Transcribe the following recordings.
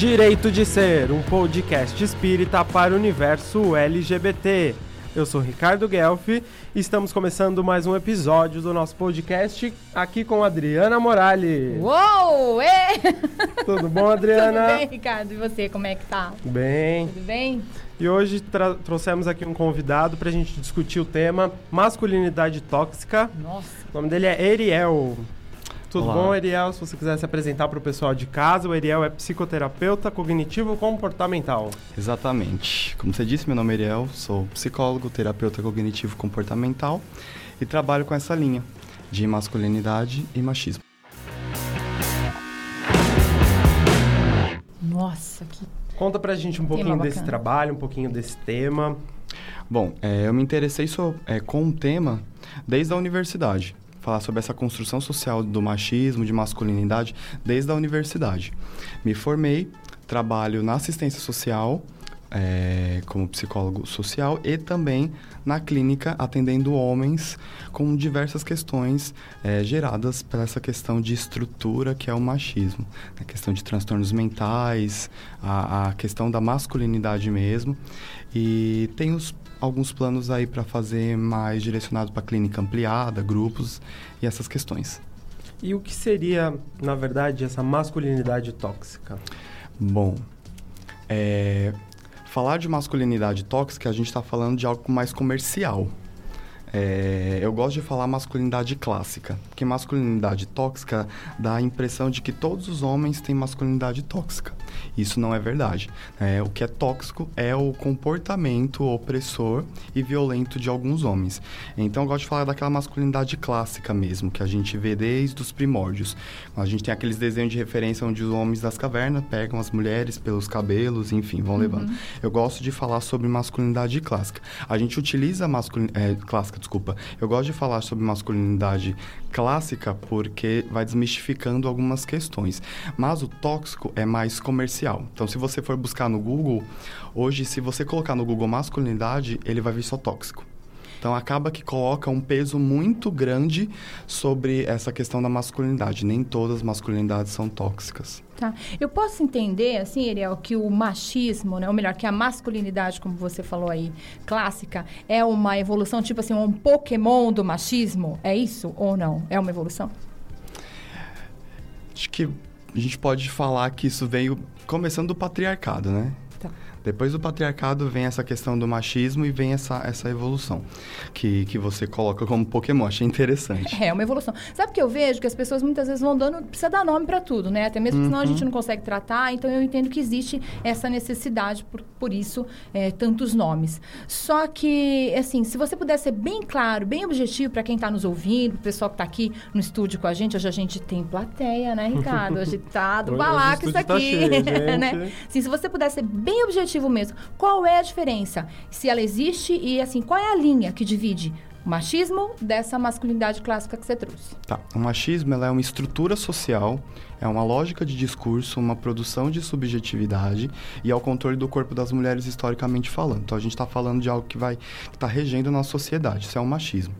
Direito de Ser, um podcast espírita para o universo LGBT. Eu sou Ricardo Guelf e estamos começando mais um episódio do nosso podcast aqui com Adriana Morales. Uou! Ê! Tudo bom, Adriana? Tudo bem, Ricardo? E você, como é que tá? Bem. Tudo bem? E hoje trouxemos aqui um convidado para a gente discutir o tema masculinidade tóxica. Nossa. O nome dele é Eriel. Tudo Olá. bom, Eriel? Se você quiser se apresentar para o pessoal de casa, o Eriel é psicoterapeuta cognitivo comportamental. Exatamente. Como você disse, meu nome é Ariel, sou psicólogo, terapeuta cognitivo comportamental e trabalho com essa linha de masculinidade e machismo. Nossa, que. Conta pra gente um Tema pouquinho desse bacana. trabalho, um pouquinho desse tema. Bom, é, eu me interessei so- é, com o tema desde a universidade. Falar sobre essa construção social do machismo, de masculinidade, desde a universidade. Me formei, trabalho na assistência social, é, como psicólogo social, e também na clínica atendendo homens com diversas questões é, geradas por essa questão de estrutura que é o machismo. A questão de transtornos mentais, a, a questão da masculinidade mesmo. E tem os, alguns planos aí para fazer mais direcionado para clínica ampliada, grupos e essas questões. E o que seria, na verdade, essa masculinidade tóxica? Bom, é, falar de masculinidade tóxica, a gente está falando de algo mais comercial. É, eu gosto de falar masculinidade clássica, porque masculinidade tóxica dá a impressão de que todos os homens têm masculinidade tóxica. Isso não é verdade. É, o que é tóxico é o comportamento opressor e violento de alguns homens. Então eu gosto de falar daquela masculinidade clássica mesmo, que a gente vê desde os primórdios. A gente tem aqueles desenhos de referência onde os homens das cavernas pegam as mulheres pelos cabelos, enfim, vão levando. Eu gosto de falar sobre masculinidade clássica. A gente utiliza masculinidade clássica, desculpa. Eu gosto de falar sobre masculinidade clássica porque vai desmistificando algumas questões. Mas o tóxico é mais comercial. Então, se você for buscar no Google, hoje, se você colocar no Google masculinidade, ele vai vir só tóxico. Então acaba que coloca um peso muito grande sobre essa questão da masculinidade. Nem todas as masculinidades são tóxicas. Tá. Eu posso entender, assim, Ariel, que o machismo, né? Ou melhor, que a masculinidade, como você falou aí, clássica, é uma evolução, tipo assim, um Pokémon do machismo? É isso ou não? É uma evolução? Acho que a gente pode falar que isso veio começando do patriarcado, né? Tá. Depois do patriarcado vem essa questão do machismo e vem essa, essa evolução que, que você coloca como Pokémon. Achei interessante. É uma evolução. Sabe que eu vejo que as pessoas muitas vezes vão dando. Precisa dar nome para tudo, né? Até mesmo porque senão a gente não consegue tratar. Então eu entendo que existe essa necessidade, por, por isso, é, tantos nomes. Só que, assim, se você puder ser bem claro, bem objetivo para quem está nos ouvindo, o pessoal que está aqui no estúdio com a gente, hoje a gente tem plateia, né, Ricardo? Hoje tá do Hoje- balaco o isso tá aqui. cheio, né? Assim, se você puder ser bem objetivo mesmo, qual é a diferença? Se ela existe e, assim, qual é a linha que divide o machismo dessa masculinidade clássica que você trouxe? Tá. O machismo ela é uma estrutura social, é uma lógica de discurso, uma produção de subjetividade e é o controle do corpo das mulheres historicamente falando. Então a gente está falando de algo que vai está regendo a nossa sociedade. Isso é o machismo.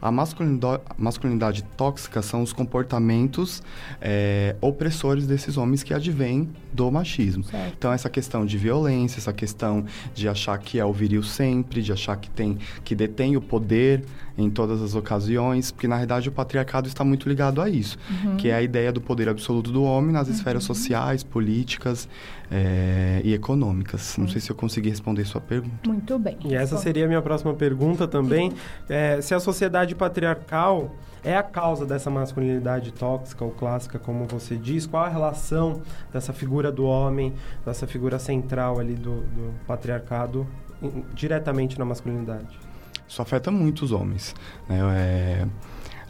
A masculinidade, masculinidade tóxica são os comportamentos é, opressores desses homens que advêm do machismo. Certo. Então essa questão de violência, essa questão de achar que é o viril sempre, de achar que tem que detém o poder em todas as ocasiões, porque na realidade o patriarcado está muito ligado a isso, que é a ideia do poder absoluto do homem nas esferas sociais, políticas é, e econômicas. Não sei se eu consegui responder sua pergunta. Muito bem. E essa seria a minha próxima pergunta também. É, se a sociedade patriarcal é a causa dessa masculinidade tóxica ou clássica, como você diz, qual a relação dessa figura do homem, dessa figura central ali do, do patriarcado, em- diretamente na masculinidade? Isso afeta muito os homens. Né? É,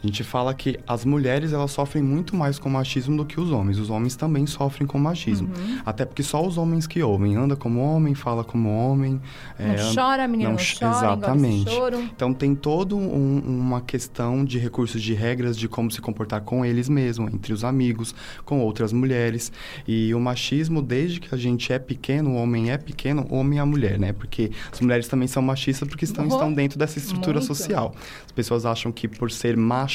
a gente fala que as mulheres elas sofrem muito mais com machismo do que os homens. Os homens também sofrem com machismo. Até porque só os homens que ouvem. Anda como homem, fala como homem. Não é, chora, menina, não, ch- chora, Exatamente. Então tem todo um- uma questão de recursos de regras de como se comportar com eles mesmos, entre os amigos, com outras mulheres. E o machismo, desde que a gente é pequeno, o homem é pequeno, o homem e a mulher, né? Porque as mulheres também são machistas porque estão, Oh, estão dentro dessa estrutura muito. social. As pessoas acham que por ser macho,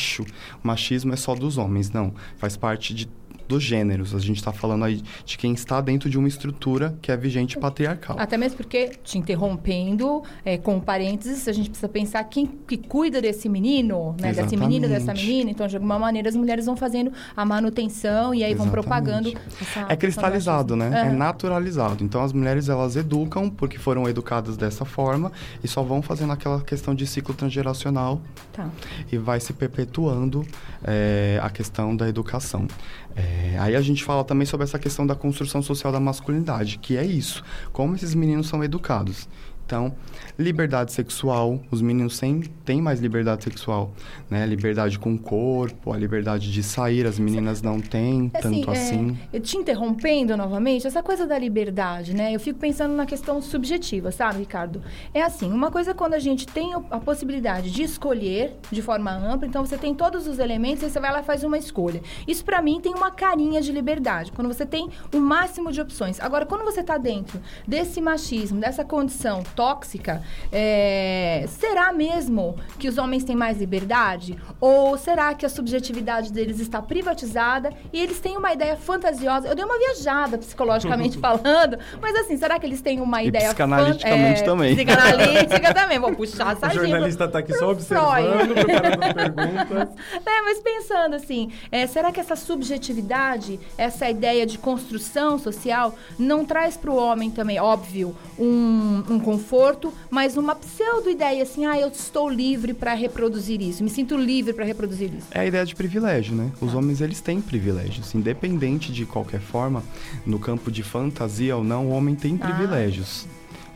o machismo é só dos homens. Não, faz parte de dos gêneros. A gente está falando aí de quem está dentro de uma estrutura que é vigente patriarcal. Até mesmo porque, te interrompendo, é, com parênteses, a gente precisa pensar quem que cuida desse menino, né? Desse menino, dessa menina. Então, de alguma maneira, as mulheres vão fazendo a manutenção e aí Exatamente. vão propagando. Essa, é cristalizado, né? Uhum. É naturalizado. Então, as mulheres, elas educam porque foram educadas dessa forma e só vão fazendo aquela questão de ciclo transgeracional. Tá. E vai se perpetuando é, a questão da educação. É, aí a gente fala também sobre essa questão da construção social da masculinidade, que é isso. Como esses meninos são educados. Então, liberdade sexual, os meninos têm, têm mais liberdade sexual, né? Liberdade com o corpo, a liberdade de sair, as meninas não têm assim, tanto é, assim. Eu te interrompendo novamente, essa coisa da liberdade, né? Eu fico pensando na questão subjetiva, sabe, Ricardo? É assim, uma coisa é quando a gente tem a possibilidade de escolher de forma ampla, então você tem todos os elementos e você vai lá e faz uma escolha. Isso para mim tem uma carinha de liberdade, quando você tem o máximo de opções. Agora, quando você tá dentro desse machismo, dessa condição tóxica, é, será mesmo que os homens têm mais liberdade? Ou será que a subjetividade deles está privatizada e eles têm uma ideia fantasiosa? Eu dei uma viajada psicologicamente falando, mas assim, será que eles têm uma e ideia psicanaliticamente é, também. Psicanalítica também, vou puxar essa O jornalista está aqui só observando, preparando perguntas. É, mas pensando assim, é, será que essa subjetividade, essa ideia de construção social, não traz para o homem também, óbvio, um, um conforto conforto, mas uma pseudo-ideia assim, ah, eu estou livre para reproduzir isso, me sinto livre para reproduzir isso. É a ideia de privilégio, né? Os ah. homens, eles têm privilégios, independente de qualquer forma, no campo de fantasia ou não, o homem tem ah. privilégios.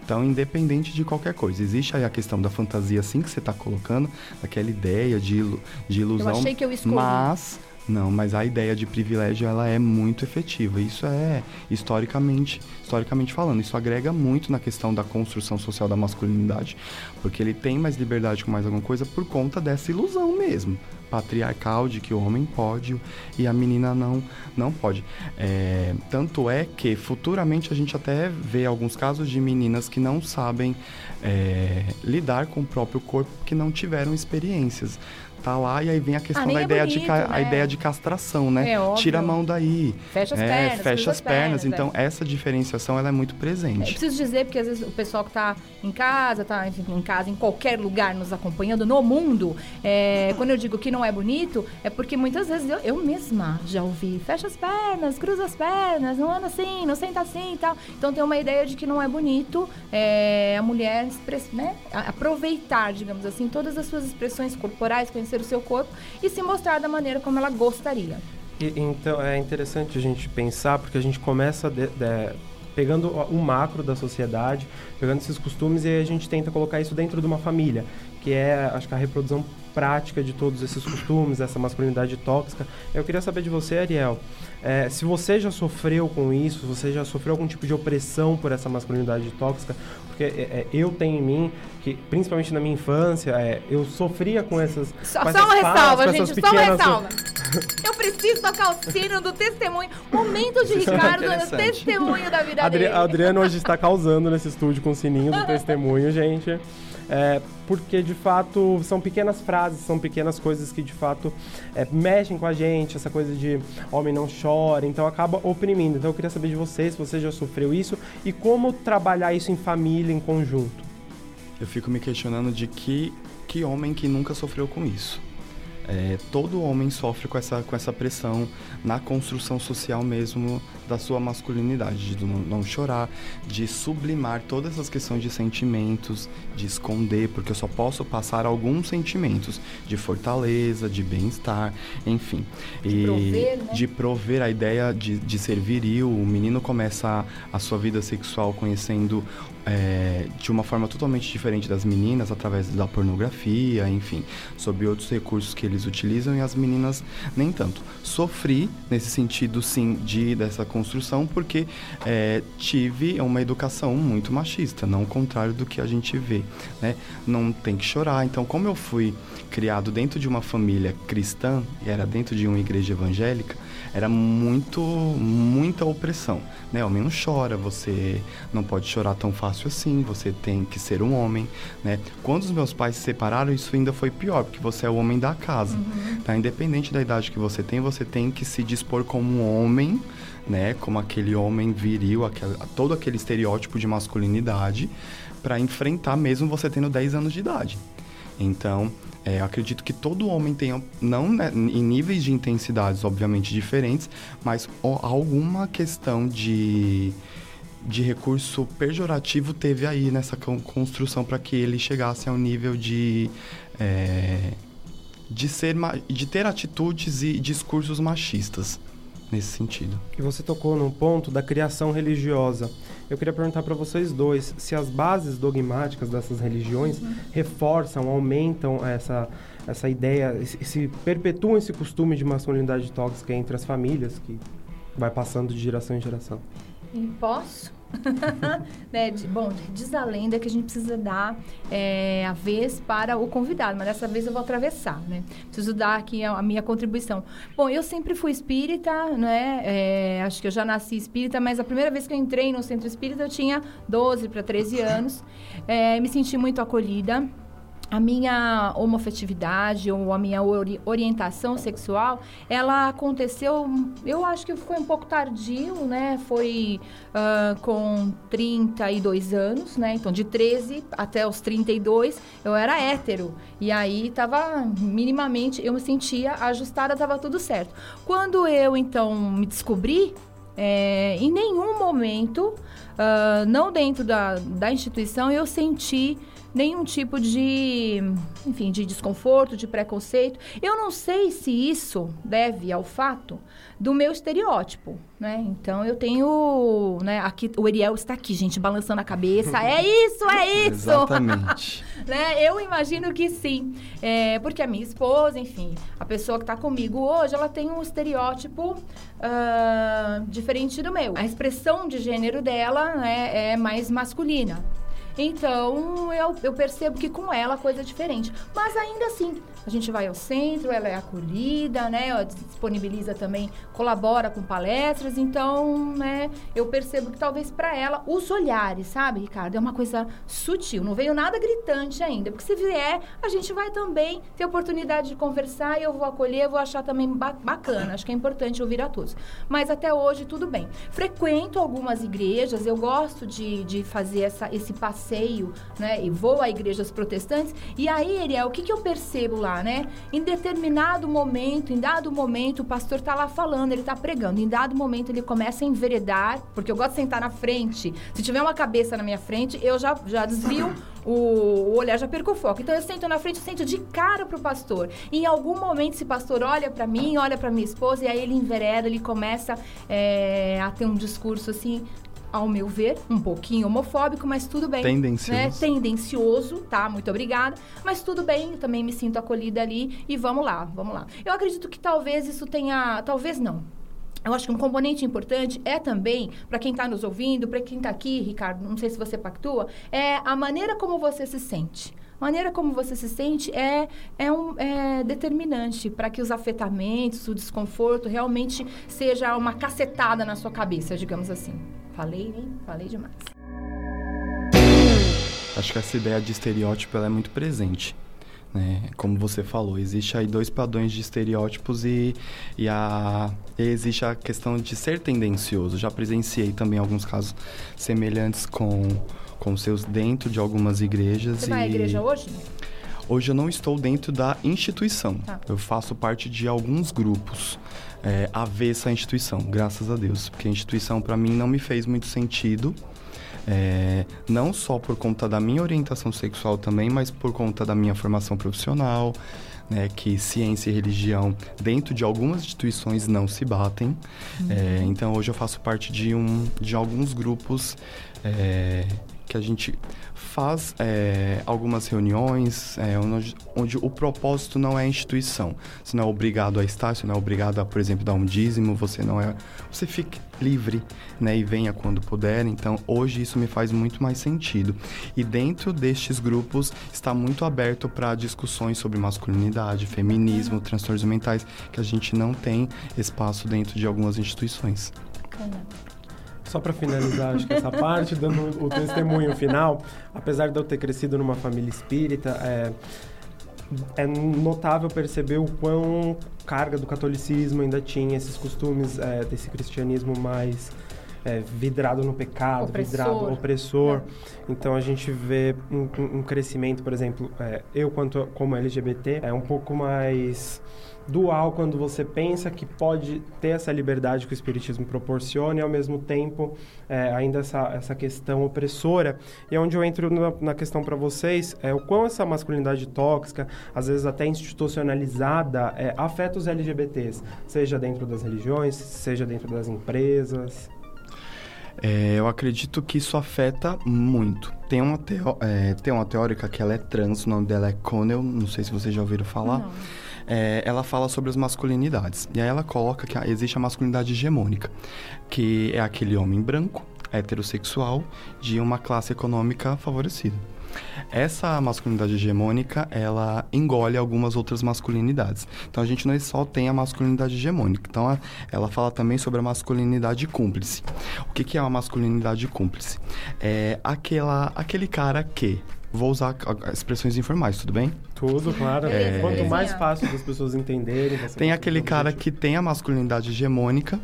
Então, independente de qualquer coisa, existe aí a questão da fantasia, assim que você está colocando, aquela ideia de, ilu de ilusão. Eu achei que eu escolhi. Mas não, mas a ideia de privilégio ela é muito efetiva. Isso é historicamente, historicamente falando, isso agrega muito na questão da construção social da masculinidade, porque ele tem mais liberdade com mais alguma coisa por conta dessa ilusão mesmo patriarcal de que o homem pode e a menina não não pode. É, tanto é que futuramente a gente até vê alguns casos de meninas que não sabem é, lidar com o próprio corpo, que não tiveram experiências tá lá e aí vem a questão ah, da é ideia, bonito, de né? a ideia de castração, né? É, Tira a mão daí. Fecha as é, pernas. Fecha as pernas. pernas então, é. essa diferenciação ela é muito presente. É, preciso dizer, porque às vezes o pessoal que está em casa, está em casa, em qualquer lugar nos acompanhando no mundo, é, quando eu digo que não é bonito, é porque muitas vezes eu, eu mesma já ouvi, fecha as pernas, cruza as pernas, não anda assim, não senta assim e tal. Então tem uma ideia de que não é bonito é, a mulher né, aproveitar, digamos assim, todas as suas expressões corporais, conhecer conhecer o seu corpo e se mostrar da maneira como ela gostaria. E, então é interessante a gente pensar, porque a gente começa de, de, pegando o macro da sociedade, pegando esses costumes e a gente tenta colocar isso dentro de uma família, que é, acho que a reprodução prática de todos esses costumes, essa masculinidade tóxica. Eu queria saber de você, Ariel, é, se você já sofreu com isso, se você já sofreu algum tipo de opressão por essa masculinidade tóxica, porque é, é, eu tenho em mim que, principalmente na minha infância, é, eu sofria com essas. Só, com só uma ressalva, gente, pequenas... só uma ressalva. eu preciso tocar o sino do testemunho. Momento de é Ricardo, é testemunho da vida Adri dele. Adriano hoje está causando nesse estúdio com o sininho do testemunho, gente. É, porque de fato são pequenas frases, são pequenas coisas que de fato é, mexem com a gente, essa coisa de homem não chora, então acaba oprimindo. Então eu queria saber de vocês, se você já sofreu isso e como trabalhar isso em família, em conjunto. Eu fico me questionando de que, que homem que nunca sofreu com isso. É, todo homem sofre com essa, com essa pressão na construção social mesmo da sua masculinidade, de não chorar, de sublimar todas essas questões de sentimentos, de esconder, porque eu só posso passar alguns sentimentos de fortaleza, de bem-estar, enfim. De e prover, né? de prover a ideia de, de ser viril. O menino começa a, a sua vida sexual conhecendo é, de uma forma totalmente diferente das meninas, através da pornografia, enfim, sobre outros recursos que eles utilizam e as meninas nem tanto. Sofri nesse sentido, sim, de dessa porque é, tive uma educação muito machista, não o contrário do que a gente vê, né? Não tem que chorar. Então, como eu fui criado dentro de uma família cristã e era dentro de uma igreja evangélica, era muito, muita opressão. Né? Homem não chora, você não pode chorar tão fácil assim, você tem que ser um homem. Né? Quando os meus pais se separaram, isso ainda foi pior, porque você é o homem da casa. Uhum. Tá? Independente da idade que você tem, você tem que se dispor como um homem, né? como aquele homem viril, aquele, todo aquele estereótipo de masculinidade, para enfrentar mesmo você tendo 10 anos de idade. Então, é, acredito que todo homem tenha, não né, em níveis de intensidades obviamente diferentes, mas alguma questão de, de recurso pejorativo teve aí nessa construção para que ele chegasse ao nível de. É, de, ser, de ter atitudes e discursos machistas nesse sentido. E você tocou num ponto da criação religiosa. Eu queria perguntar para vocês dois se as bases dogmáticas dessas religiões reforçam, aumentam essa, essa ideia, se, se perpetuam esse costume de masculinidade tóxica entre as famílias, que vai passando de geração em geração. Posso? né? de, bom, diz a lenda que a gente precisa dar é, a vez para o convidado, mas dessa vez eu vou atravessar, né? Preciso dar aqui a, a minha contribuição. Bom, eu sempre fui espírita, né? É, acho que eu já nasci espírita, mas a primeira vez que eu entrei no centro espírita eu tinha 12 para 13 anos. É, me senti muito acolhida a minha homofetividade ou a minha ori orientação sexual, ela aconteceu, eu acho que foi um pouco tardio, né? Foi uh, com 32 anos, né? Então, de 13 até os 32, eu era hétero. E aí, tava minimamente, eu me sentia ajustada, tava tudo certo. Quando eu, então, me descobri, é, em nenhum momento, uh, não dentro da, da instituição, eu senti nenhum tipo de, enfim, de desconforto, de preconceito. Eu não sei se isso deve ao fato do meu estereótipo, né? Então eu tenho, né, aqui o Ariel está aqui, gente, balançando a cabeça. É isso, é isso. Exatamente. né? Eu imagino que sim, é, porque a minha esposa, enfim, a pessoa que está comigo hoje, ela tem um estereótipo uh, diferente do meu. A expressão de gênero dela né, é mais masculina. Então, eu, eu percebo que com ela a coisa é diferente. Mas ainda assim, a gente vai ao centro, ela é acolhida, né? Ela disponibiliza também, colabora com palestras. Então, né, eu percebo que talvez para ela, os olhares, sabe, Ricardo? É uma coisa sutil. Não veio nada gritante ainda. Porque se vier, a gente vai também ter oportunidade de conversar e eu vou acolher, vou achar também bacana. Acho que é importante ouvir a todos. Mas até hoje, tudo bem. Frequento algumas igrejas, eu gosto de, de fazer essa, esse passeio, né? E vou a igrejas protestantes. E aí, Ariel, o que, que eu percebo lá? Lá, né? Em determinado momento, em dado momento, o pastor tá lá falando, ele tá pregando. Em dado momento, ele começa a enveredar, porque eu gosto de sentar na frente. Se tiver uma cabeça na minha frente, eu já, já desvio o, o olhar, já perco o foco. Então eu sento na frente, eu sento de cara pro pastor. E em algum momento, esse pastor olha para mim, olha para minha esposa, e aí ele envereda, ele começa é, a ter um discurso assim ao meu ver, um pouquinho homofóbico, mas tudo bem. Tendencioso. Né? Tendencioso, tá? Muito obrigada. Mas tudo bem, eu também me sinto acolhida ali e vamos lá, vamos lá. Eu acredito que talvez isso tenha. Talvez não. Eu acho que um componente importante é também, para quem está nos ouvindo, para quem está aqui, Ricardo, não sei se você pactua, é a maneira como você se sente. A maneira como você se sente é, é, um, é determinante para que os afetamentos, o desconforto realmente seja uma cacetada na sua cabeça, digamos assim. Falei, hein? Falei demais. Acho que essa ideia de estereótipo é muito presente. Né? Como você falou, existe aí dois padrões de estereótipos e, e, a, e existe a questão de ser tendencioso. Já presenciei também alguns casos semelhantes com, com seus dentro de algumas igrejas. Você e... vai à igreja hoje? Hoje eu não estou dentro da instituição. Tá. Eu faço parte de alguns grupos é, avessa à instituição, graças a Deus. Porque a instituição, para mim, não me fez muito sentido. É, não só por conta da minha orientação sexual também, mas por conta da minha formação profissional, né, que ciência e religião dentro de algumas instituições não se batem. Uhum. É, então hoje eu faço parte de, um, de alguns grupos é, que a gente faz é, algumas reuniões é, onde, onde, o propósito não é a instituição. Você não é obrigado a estar, você não é obrigado a, por exemplo, dar um dízimo, você não é... Você fica livre, né? E venha quando puder. Então, hoje isso me faz muito mais sentido. E dentro destes grupos está muito aberto para discussões sobre masculinidade, feminismo, transtornos mentais, que a gente não tem espaço dentro de algumas instituições. Só para finalizar, acho que essa parte, dando o testemunho final, apesar de eu ter crescido numa família espírita, é, é notável perceber o quão carga do catolicismo ainda tinha esses costumes é, desse cristianismo mais é, vidrado no pecado, opressor. vidrado opressor. É. Então a gente vê um, um crescimento, por exemplo, é, eu quanto como LGBT é um pouco mais dual quando você pensa que pode ter essa liberdade que o Espiritismo proporciona e, ao mesmo tempo, é, ainda essa, essa questão opressora. E é onde eu entro na, na questão para vocês, é o quão essa masculinidade tóxica, às vezes até institucionalizada, é, afeta os LGBTs, seja dentro das religiões, seja dentro das empresas. É, eu acredito que isso afeta muito. Tem uma, é, tem uma teórica que ela é trans, o nome dela é Connell, não sei se vocês já ouviram falar. Não é, ela fala sobre as masculinidades. E aí ela coloca que existe a masculinidade hegemônica, que é aquele homem branco, heterossexual, de uma classe econômica favorecida. Essa masculinidade hegemônica, ela engole algumas outras masculinidades. Então a gente não só tem a masculinidade hegemônica. Então ela fala também sobre a masculinidade cúmplice. O que, que é uma masculinidade cúmplice? É aquela, aquele cara que Vou usar expressões informais, tudo bem? Tudo, claro. É... Quanto mais fácil das pessoas entenderem. Tem aquele cara que tem a masculinidade hegemônica,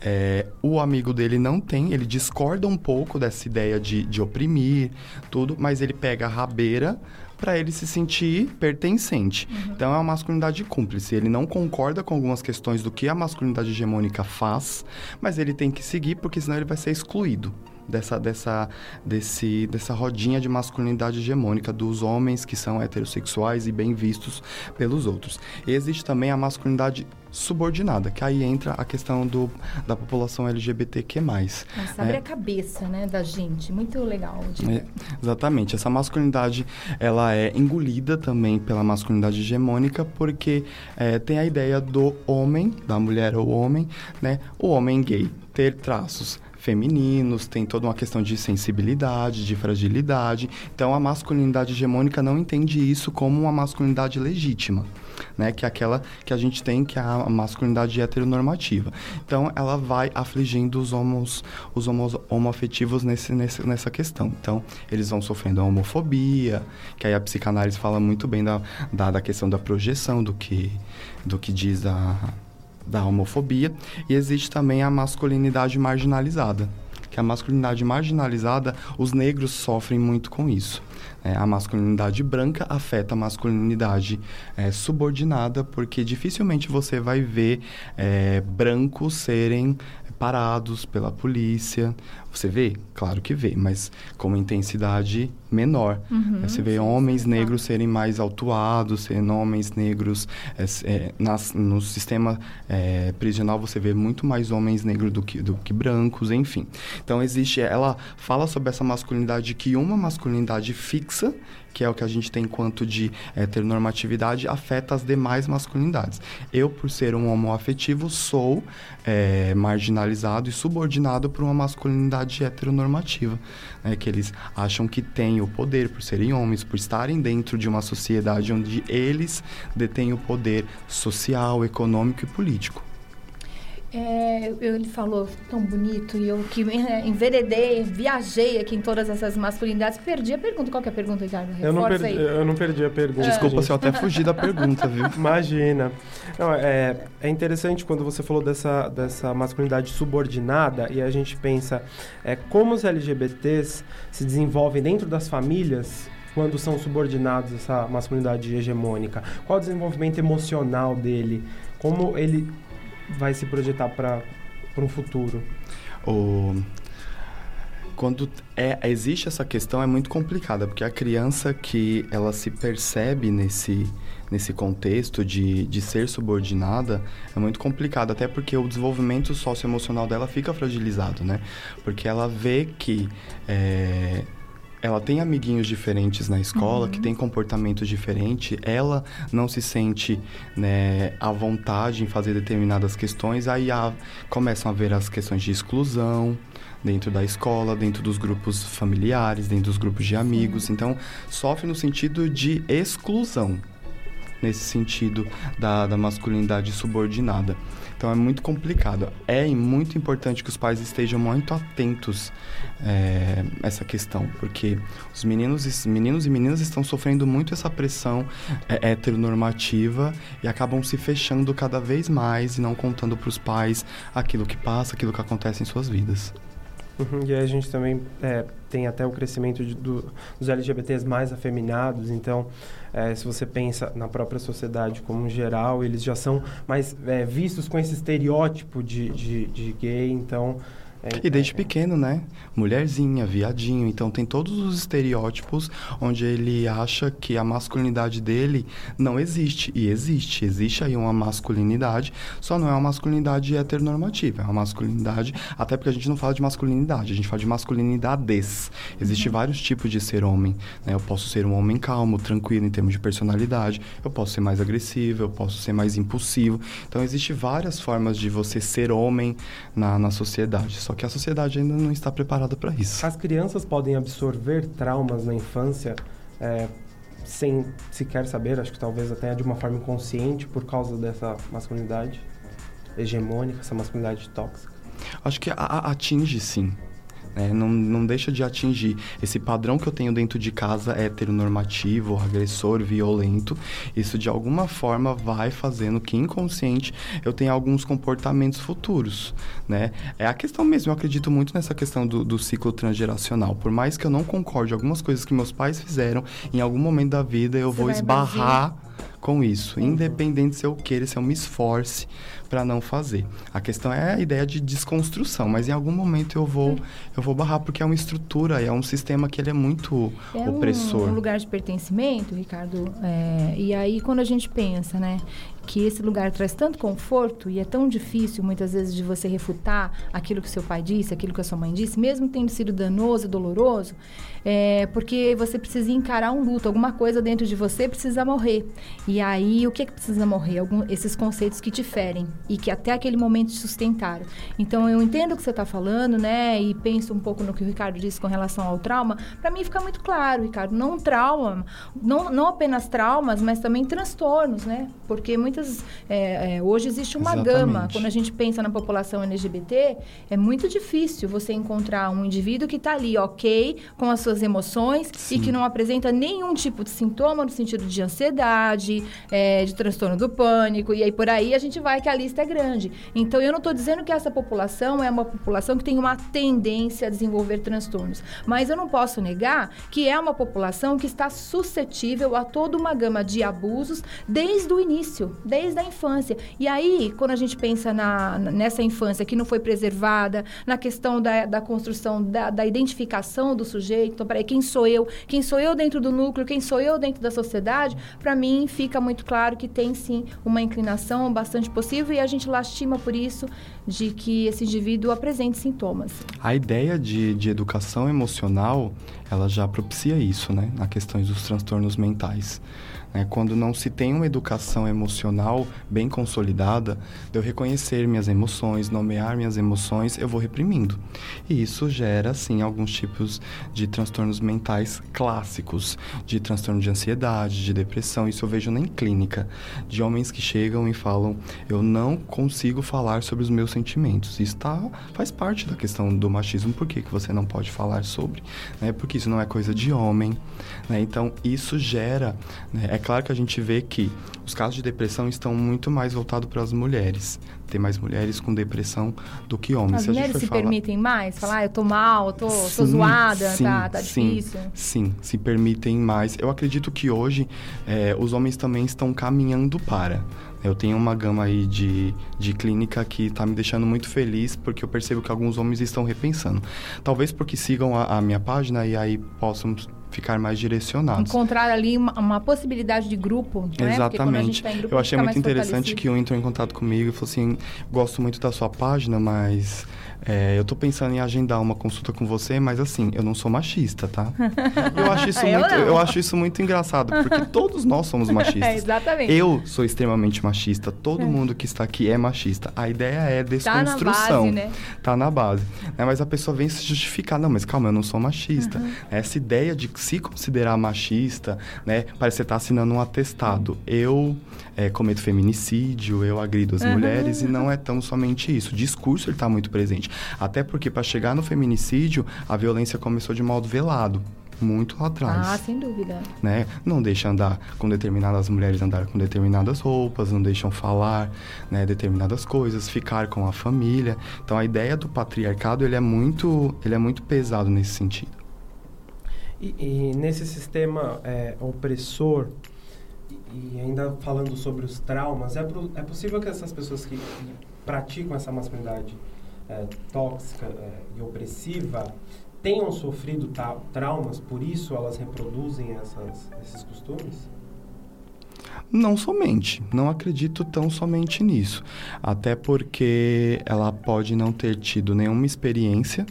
é, o amigo dele não tem, ele discorda um pouco dessa ideia de, de oprimir, tudo, mas ele pega a rabeira para ele se sentir pertencente. Uhum. Então é uma masculinidade cúmplice. Ele não concorda com algumas questões do que a masculinidade hegemônica faz, mas ele tem que seguir porque senão ele vai ser excluído dessa, dessa, desse, dessa rodinha de masculinidade hegemônica dos homens que são heterossexuais e bem vistos pelos outros. E existe também a masculinidade subordinada, que aí entra a questão do, da população LGBTQ+. Mas abre é, a cabeça, né, da gente. Muito legal. É, exatamente. Essa masculinidade, ela é engolida também pela masculinidade hegemônica, porque é, tem a ideia do homem, da mulher ou homem, né, o homem gay, ter traços femininos, tem toda uma questão de sensibilidade, de fragilidade. Então a masculinidade hegemônica não entende isso como uma masculinidade legítima. Né, que é aquela que a gente tem, que é a masculinidade heteronormativa. Então, ela vai afligindo os homos, os homos homoafetivos nesse, nesse, nessa questão. Então, eles vão sofrendo a homofobia, que aí a psicanálise fala muito bem da, da, da questão da projeção, do que, do que diz a, da homofobia, e existe também a masculinidade marginalizada. Que a masculinidade marginalizada, os negros sofrem muito com isso. É, a masculinidade branca afeta a masculinidade é, subordinada, porque dificilmente você vai ver é, brancos serem parados pela polícia. Você vê? Claro que vê, mas com intensidade menor. Uhum, você vê sim, homens sim, negros serem mais autuados, sendo homens negros... É, é, nas, no sistema é, prisional você vê muito mais homens negros do que, do que brancos, enfim. Então existe... Ela fala sobre essa masculinidade que uma masculinidade fixa que é o que a gente tem enquanto de heteronormatividade, afeta as demais masculinidades. Eu, por ser um homoafetivo, sou é, marginalizado e subordinado por uma masculinidade heteronormativa, né, que eles acham que têm o poder por serem homens, por estarem dentro de uma sociedade onde eles detêm o poder social, econômico e político. É, ele falou tão bonito e eu que é, enveredei, viajei aqui em todas essas masculinidades. Perdi a pergunta. Qual que é a pergunta, Ricardo? Eu não, perdi, eu não perdi a pergunta. Desculpa se eu até fugi da pergunta, viu? Imagina. Não, é, é interessante quando você falou dessa, dessa masculinidade subordinada e a gente pensa é, como os LGBTs se desenvolvem dentro das famílias quando são subordinados a essa masculinidade hegemônica. Qual o desenvolvimento emocional dele? Como ele vai se projetar para um futuro? O quando é, existe essa questão é muito complicada, porque a criança que ela se percebe nesse, nesse contexto de, de ser subordinada é muito complicado, até porque o desenvolvimento socioemocional dela fica fragilizado, né? Porque ela vê que é, ela tem amiguinhos diferentes na escola, uhum. que tem comportamento diferente, ela não se sente né, à vontade em fazer determinadas questões, aí a, começam a ver as questões de exclusão dentro da escola, dentro dos grupos familiares, dentro dos grupos de amigos. Sim. Então, sofre no sentido de exclusão, nesse sentido da, da masculinidade subordinada. Então é muito complicado. É muito importante que os pais estejam muito atentos é, a essa questão, porque os meninos, meninos e meninas estão sofrendo muito essa pressão é, heteronormativa e acabam se fechando cada vez mais e não contando para os pais aquilo que passa, aquilo que acontece em suas vidas. Uhum, e a gente também é, tem até o crescimento de, do, dos LGBTs mais afeminados, então é, se você pensa na própria sociedade como geral, eles já são mais é, vistos com esse estereótipo de, de, de gay, então é, e desde é, pequeno, né? Mulherzinha, viadinho. Então tem todos os estereótipos onde ele acha que a masculinidade dele não existe. E existe. Existe aí uma masculinidade, só não é uma masculinidade heteronormativa. É uma masculinidade, até porque a gente não fala de masculinidade, a gente fala de masculinidades. Existem uhum. vários tipos de ser homem. Né? Eu posso ser um homem calmo, tranquilo em termos de personalidade. Eu posso ser mais agressivo, eu posso ser mais impulsivo. Então existem várias formas de você ser homem na, na sociedade só que a sociedade ainda não está preparada para isso. As crianças podem absorver traumas na infância é, sem sequer saber, acho que talvez até de uma forma inconsciente por causa dessa masculinidade hegemônica, essa masculinidade tóxica? Acho que a, a, atinge sim. Né? Não, não deixa de atingir esse padrão que eu tenho dentro de casa heteronormativo, agressor, violento. Isso de alguma forma vai fazendo que inconsciente eu tenha alguns comportamentos futuros, né? É a questão mesmo, eu acredito muito nessa questão do, do ciclo transgeracional. Por mais que eu não concorde algumas coisas que meus pais fizeram, em algum momento da vida eu Você vou esbarrar com isso, uhum. independente se eu queira, se eu me esforce para não fazer. A questão é a ideia de desconstrução, mas em algum momento eu vou eu vou barrar porque é uma estrutura, é um sistema que ele é muito é opressor. Um, um lugar de pertencimento, Ricardo. É, e aí quando a gente pensa, né, que esse lugar traz tanto conforto e é tão difícil muitas vezes de você refutar aquilo que seu pai disse, aquilo que a sua mãe disse, mesmo tendo sido danoso e doloroso, é porque você precisa encarar um luto, alguma coisa dentro de você precisa morrer. E aí o que é que precisa morrer? Algum, esses conceitos que te ferem e que até aquele momento te sustentaram. Então eu entendo o que você está falando, né? E penso um pouco no que o Ricardo disse com relação ao trauma. Para mim fica muito claro, Ricardo, não trauma, não, não apenas traumas, mas também transtornos, né? Porque muitas muitas. É, é, hoje existe uma Exatamente. gama. Quando a gente pensa na população LGBT, é muito difícil você encontrar um indivíduo que está ali, ok, com as suas emoções Sim. e que não apresenta nenhum tipo de sintoma no sentido de ansiedade, é, de transtorno do pânico, e aí por aí a gente vai que a lista é grande. Então eu não estou dizendo que essa população é uma população que tem uma tendência a desenvolver transtornos, mas eu não posso negar que é uma população que está suscetível a toda uma gama de abusos desde o início, desde a infância. E aí, quando a gente pensa na, nessa infância que não foi preservada, na questão da, da construção, da, da identificação do sujeito, então, peraí, quem sou eu? Quem sou eu dentro do núcleo? Quem sou eu dentro da sociedade? Para mim, fica muito claro que tem sim uma inclinação bastante possível e a gente lastima por isso de que esse indivíduo apresente sintomas. A ideia de, de educação emocional, ela já propicia isso, né? Na questões dos transtornos mentais. Né? Quando não se tem uma educação emocional bem consolidada, de eu reconhecer minhas emoções, nomear minhas emoções, eu vou reprimindo. E isso gera, sim, alguns tipos de transtornos mentais clássicos, de transtorno de ansiedade, de depressão. Isso eu vejo nem clínica, de homens que chegam e falam: eu não consigo falar sobre os meus sentimentos. Isso tá, faz parte da questão do machismo. Por que, que você não pode falar sobre? Né? Porque isso não é coisa de homem. Né? Então, isso gera. Né? É claro que a gente vê que os casos de depressão estão muito mais voltados para as mulheres. Tem mais mulheres com depressão do que homens. As se mulheres se falar... permitem mais? Falar, ah, eu tô mal, eu tô, sim, tô zoada, sim, tá, tá sim, difícil. Sim, se permitem mais. Eu acredito que hoje é, os homens também estão caminhando para. Eu tenho uma gama aí de, de clínica que está me deixando muito feliz porque eu percebo que alguns homens estão repensando. Talvez porque sigam a, a minha página e aí possam ficar mais direcionados. Encontrar ali uma, uma possibilidade de grupo, né? Exatamente. Tá grupo, Eu achei muito interessante que um entrou em contato comigo e falou assim, gosto muito da sua página, mas É, eu tô pensando em agendar uma consulta com você, mas assim, eu não sou machista, tá? Eu acho isso, Eu muito, não. eu acho isso muito engraçado, porque todos nós somos machistas. É, exatamente. Eu sou extremamente machista, todo mundo que está aqui é machista. A ideia é Tá na desconstrução. base, né? Tá na base. Né, Mas a pessoa vem se justificar. Não, mas calma, eu não sou machista. Uhum. Essa ideia de se considerar machista, né? Parece que você tá assinando um atestado. Eu é, cometo feminicídio, eu agrido as Uhum. mulheres, e não é tão somente isso. O discurso, ele tá muito presente. Até porque, para chegar no feminicídio, a violência começou de modo velado. Muito lá atrás Ah, sem dúvida. né? Não deixa andar com determinadas mulheres andar com determinadas roupas, não deixam falar, né, determinadas coisas, ficar com a família. Então a ideia do patriarcado ele é muito, ele é muito pesado nesse sentido. E, e nesse sistema é, opressor, e, ainda falando sobre os traumas, é, pro- é possível que essas pessoas que, que praticam essa masculinidade é, tóxica é, e opressiva tenham sofrido traumas, por isso elas reproduzem essas, esses costumes? Não somente, não acredito tão somente nisso. Até porque ela pode não ter tido nenhuma experiência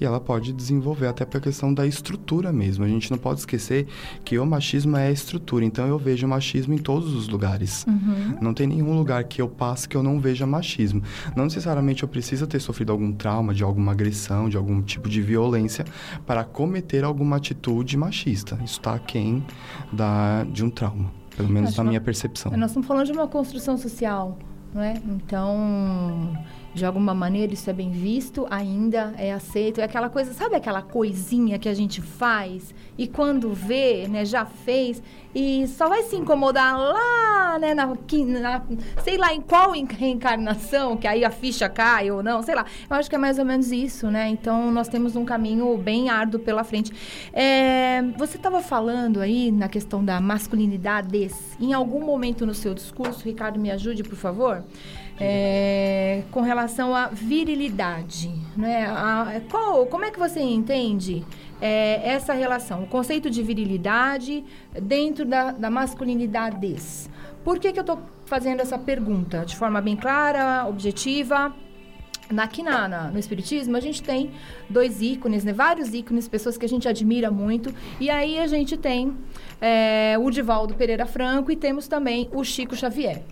e ela pode desenvolver até para a questão da estrutura mesmo. A gente não pode esquecer que o machismo é a estrutura, então eu vejo machismo em todos os lugares. Uhum. Não tem nenhum lugar que eu passe que eu não veja machismo. Não necessariamente eu preciso ter sofrido algum trauma, de alguma agressão, de algum tipo de violência para cometer alguma atitude machista. Isso está aquém da, de um trauma, pelo menos Acho na minha percepção. Nós estamos falando de uma construção social, não é? Então, de alguma maneira, isso é bem visto, ainda é aceito. É aquela coisa, sabe aquela coisinha que a gente faz e quando vê, né, já fez e só vai se incomodar lá, né, na, na- sei lá em qual en- reencarnação, que aí a ficha cai ou não, sei lá. Eu acho que é mais ou menos isso, né? Então, nós temos um caminho bem árduo pela frente. É, você estava falando aí na questão da masculinidade. Em algum momento no seu discurso, Ricardo, me ajude, por favor. É, com relação à virilidade, né? A- qual, como é que você entende é, essa relação, o conceito de virilidade dentro da, da masculinidade? Por que, que eu estou fazendo essa pergunta de forma bem clara, objetiva? Na- Aqui na, na- no Espiritismo, a gente tem dois ícones, né? vários ícones, pessoas que a gente admira muito. E aí a gente tem é, o Divaldo Pereira Franco e temos também o Chico Xavier.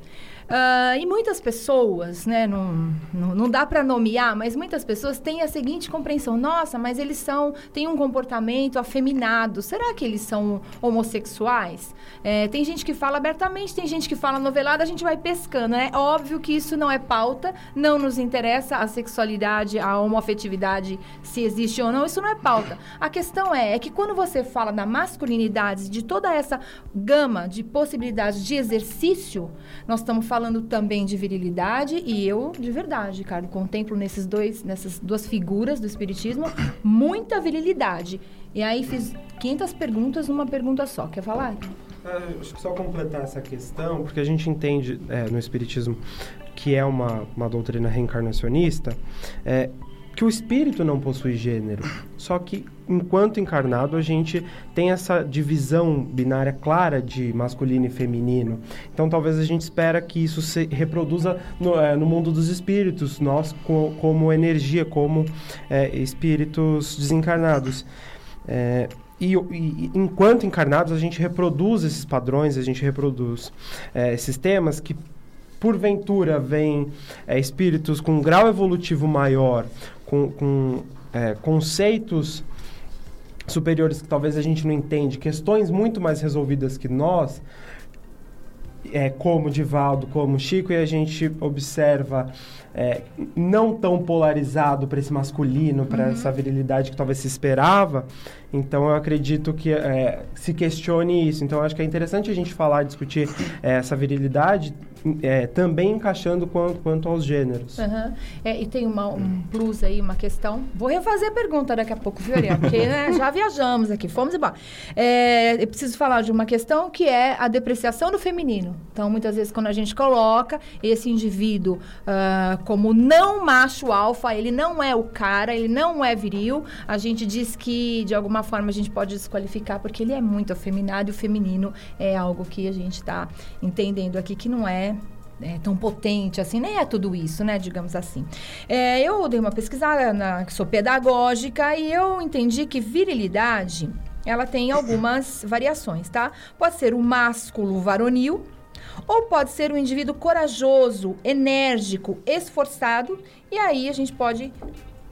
Ah, e muitas pessoas, né, não, não, não dá para nomear, mas muitas pessoas têm a seguinte compreensão: nossa, mas eles são têm um comportamento afeminado. Será que eles são homossexuais? É, tem gente que fala abertamente, tem gente que fala novelada, a gente vai pescando. É óbvio que isso não é pauta, não nos interessa a sexualidade, a homoafetividade, se existe ou não, isso não é pauta. A questão é, é que quando você fala da masculinidade, de toda essa gama de possibilidades de exercício, nós estamos falando também de virilidade e eu, de verdade, Ricardo, contemplo nesses dois, nessas duas figuras do espiritismo muita virilidade. E aí fiz 500 perguntas numa pergunta só. Quer falar? Ah, acho que só completar essa questão, porque a gente entende é, no Espiritismo que é uma, uma doutrina reencarnacionista, é, que o espírito não possui gênero. Só que, enquanto encarnado, a gente tem essa divisão binária clara de masculino e feminino. Então, talvez a gente espera que isso se reproduza no, é, no mundo dos espíritos, nós co- como energia, como é, espíritos desencarnados. É, e, e- enquanto encarnados, a gente reproduz esses padrões, a gente reproduz esses temas que, porventura, vêm é, espíritos com um grau evolutivo maior, com, com, é, conceitos superiores que talvez a gente não entende, questões muito mais resolvidas que nós, é, como Divaldo, como Chico, e a gente observa é, não tão polarizado para esse masculino, para essa virilidade que talvez se esperava. Então, eu acredito que é, se questione isso. Então, eu acho que é interessante a gente falar, discutir é, essa virilidade, é, também encaixando quanto, quanto aos gêneros. Aham. É, e tem uma, um plus aí, uma questão. Vou refazer a pergunta daqui a pouco, viu, Ariel? Porque né, já viajamos aqui, fomos embora. É, eu preciso falar de uma questão que é a depreciação do feminino. Então, muitas vezes, quando a gente coloca esse indivíduo ah, como não macho alfa, ele não é o cara, ele não é viril, a gente diz que, de alguma forma, a gente pode desqualificar porque ele é muito afeminado e o feminino é algo que a gente está entendendo aqui que não é é, tão potente, assim, nem é tudo isso, né, digamos assim. É, eu dei uma pesquisada, na, sou pedagógica, e eu entendi que virilidade, ela tem algumas variações, tá? Pode ser o másculo varonil, ou pode ser um indivíduo corajoso, enérgico, esforçado, e aí a gente pode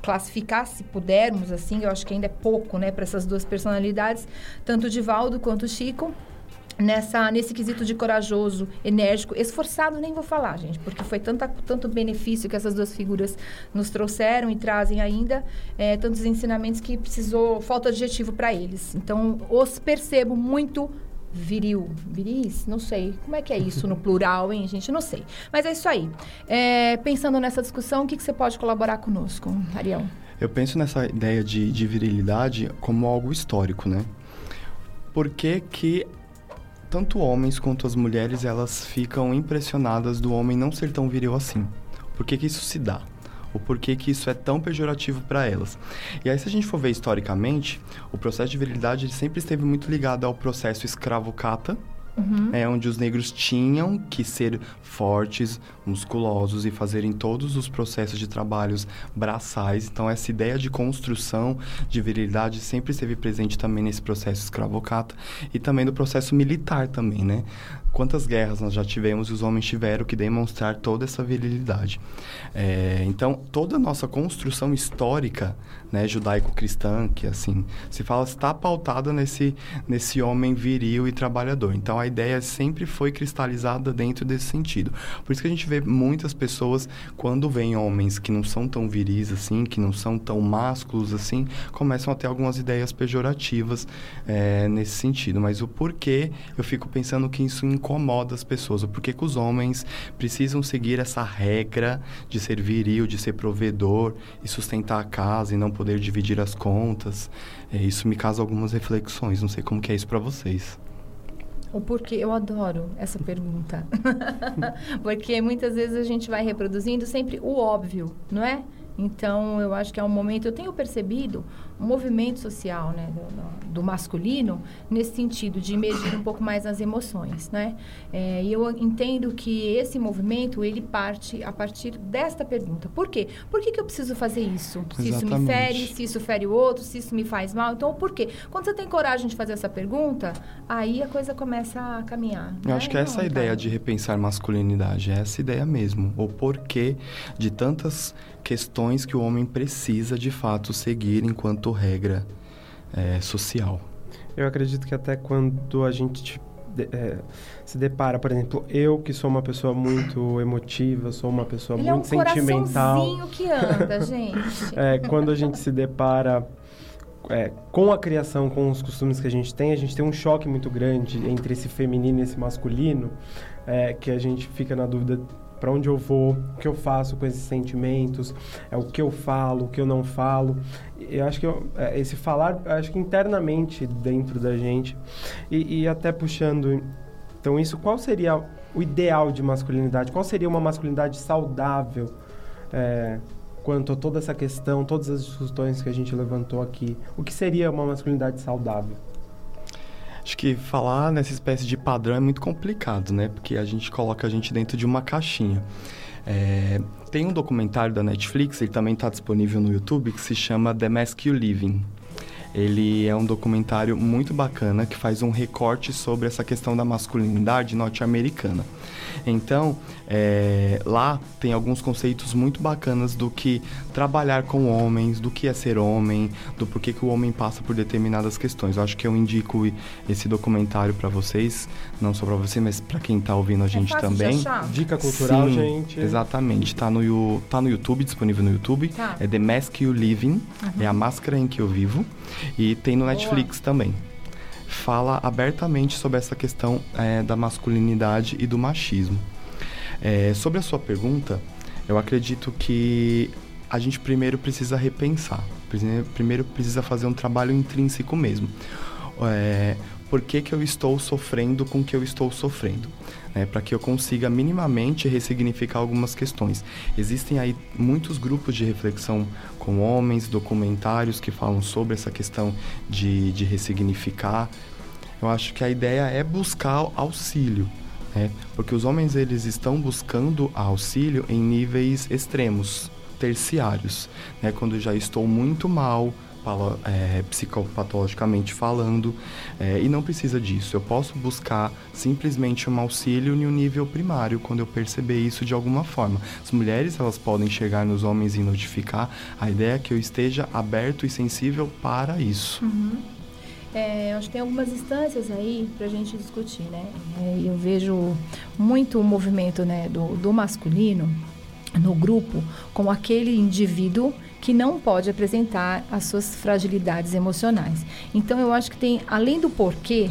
classificar, se pudermos, assim, eu acho que ainda é pouco, né, para essas duas personalidades, tanto de Valdo quanto Chico, nessa nesse quesito de corajoso, enérgico, esforçado, nem vou falar, gente, porque foi tanta, tanto benefício que essas duas figuras nos trouxeram e trazem ainda, é, tantos ensinamentos que precisou, falta adjetivo para eles. Então, os percebo muito viril, viris, não sei. Como é que é isso no plural, hein, gente? Não sei. Mas é isso aí. É, pensando nessa discussão, o que, que você pode colaborar conosco, Ariel? Eu penso nessa ideia de, de virilidade como algo histórico, né? Por que que tanto homens quanto as mulheres, elas ficam impressionadas do homem não ser tão viril assim? Por que que isso se dá? O porquê que isso é tão pejorativo para elas. E aí, se a gente for ver historicamente, o processo de virilidade sempre esteve muito ligado ao processo escravo-cata, Uhum. É onde os negros tinham que ser fortes, musculosos e fazerem todos os processos de trabalhos braçais. Então, essa ideia de construção de virilidade sempre esteve presente também nesse processo escravocata e também no processo militar também, né? Quantas guerras nós já tivemos e os homens tiveram que demonstrar toda essa virilidade. É, então, toda a nossa construção histórica, né, judaico-cristã, que assim se fala, está pautada nesse, nesse homem viril e trabalhador. Então, a ideia sempre foi cristalizada dentro desse sentido. Por isso que a gente vê muitas pessoas, quando vêm homens que não são tão viris assim, que não são tão másculos assim, começam a ter algumas ideias pejorativas é, nesse sentido. Mas o porquê, eu fico pensando que isso incomoda as pessoas. O porquê que os homens precisam seguir essa regra de ser viril, de ser provedor e sustentar a casa e não poder dividir as contas. É, isso me causa algumas reflexões. Não sei como que é isso para vocês. O porquê, eu adoro essa pergunta. Porque muitas vezes a gente vai reproduzindo sempre o óbvio, não é? Então, eu acho que é um momento, eu tenho percebido movimento social né, do, do, masculino nesse sentido de medir um pouco mais as emoções, né? É, e eu entendo que esse movimento ele parte a partir desta pergunta: por quê? Por que, que eu preciso fazer isso? Se Exatamente. isso me fere, se isso fere o outro, se isso me faz mal? Então, por quê? Quando você tem coragem de fazer essa pergunta, aí a coisa começa a caminhar. Eu né? acho que é essa a ideia de repensar masculinidade, é essa ideia mesmo, o porquê de tantas questões que o homem precisa de fato seguir enquanto regra é, social. Eu acredito que até quando a gente é, se depara, por exemplo, eu que sou uma pessoa muito emotiva, sou uma pessoa Ele muito é um sentimental. que anda, gente. é, quando a gente se depara é, com a criação, com os costumes que a gente tem, a gente tem um choque muito grande entre esse feminino e esse masculino, é, que a gente fica na dúvida para onde eu vou, o que eu faço com esses sentimentos, é o que eu falo, o que eu não falo. Eu acho que eu, é, esse falar, acho que internamente dentro da gente e, e até puxando, então isso, qual seria o ideal de masculinidade? Qual seria uma masculinidade saudável? É, quanto a toda essa questão, todas as discussões que a gente levantou aqui, o que seria uma masculinidade saudável? Acho que falar nessa espécie de padrão é muito complicado, né? Porque a gente coloca a gente dentro de uma caixinha. É, tem um documentário da Netflix, ele também está disponível no YouTube, que se chama The Mask You Living. Ele é um documentário muito bacana que faz um recorte sobre essa questão da masculinidade norte-americana. Então, é, lá tem alguns conceitos muito bacanas do que trabalhar com homens, do que é ser homem, do porquê que o homem passa por determinadas questões. Eu acho que eu indico esse documentário para vocês, não só para você, mas para quem está ouvindo a é gente é também. Dica cultural, Sim, gente. Exatamente, tá no, tá no YouTube, disponível no YouTube. Tá. É The Mask You Living, uhum. é a máscara em que eu vivo. E tem no Netflix Boa. também fala abertamente sobre essa questão é, da masculinidade e do machismo. É, sobre a sua pergunta, eu acredito que a gente primeiro precisa repensar, primeiro precisa fazer um trabalho intrínseco mesmo. É, por que, que eu estou sofrendo com o que eu estou sofrendo? É, para que eu consiga minimamente ressignificar algumas questões. Existem aí muitos grupos de reflexão com homens, documentários que falam sobre essa questão de, de ressignificar. Eu acho que a ideia é buscar auxílio É, porque os homens eles estão buscando auxílio em níveis extremos, terciários, né? Quando já estou muito mal, é, psicopatologicamente falando, é, e não precisa disso. Eu posso buscar simplesmente um auxílio um nível primário, quando eu perceber isso de alguma forma. As mulheres, elas podem chegar nos homens e notificar. A ideia é que eu esteja aberto e sensível para isso. Uhum. É, acho que tem algumas instâncias aí para a gente discutir, né? É, eu vejo muito o movimento né, do, do masculino no grupo como aquele indivíduo que não pode apresentar as suas fragilidades emocionais. Então, eu acho que tem, além do porquê,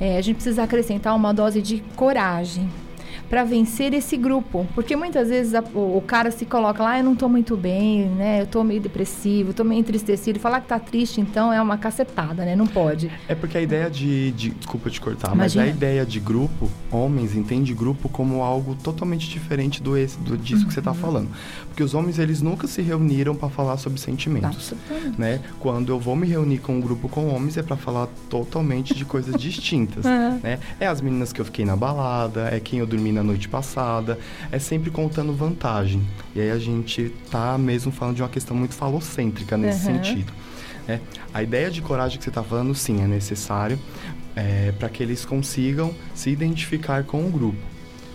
é, a gente precisa acrescentar uma dose de coragem para vencer esse grupo. Porque muitas vezes a, o, o, cara se coloca lá, ah, eu não estou muito bem, né? Eu estou meio depressivo, estou meio entristecido. Falar que está triste, então, é uma cacetada, né? Não pode. É porque a ideia de... de desculpa te cortar, Imagina. mas a ideia de grupo, homens entendem grupo como algo totalmente diferente do, esse, do disso uhum. que você está uhum. falando. Porque os homens, eles nunca se reuniram para falar sobre sentimentos, né? Quando eu vou me reunir com um grupo com homens, é para falar totalmente de coisas distintas, uhum. né? É as meninas que eu fiquei na balada, é quem eu dormi na noite passada, é sempre contando vantagem. E aí a gente tá mesmo falando de uma questão muito falocêntrica nesse uhum. sentido. É, a ideia de coragem que você está falando, sim, é necessário é, para que eles consigam se identificar com o grupo